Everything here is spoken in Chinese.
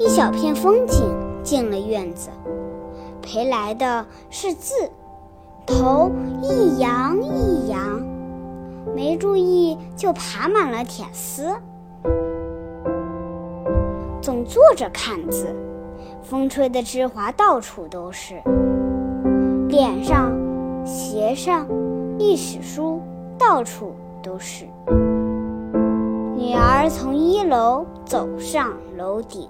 一小片风景进了院子。陪来的是字头一扬一扬没注意就爬满了铁丝。总坐着看字风吹的枝花到处都是。脸上鞋上历史书到处都是。女儿从一楼走上楼顶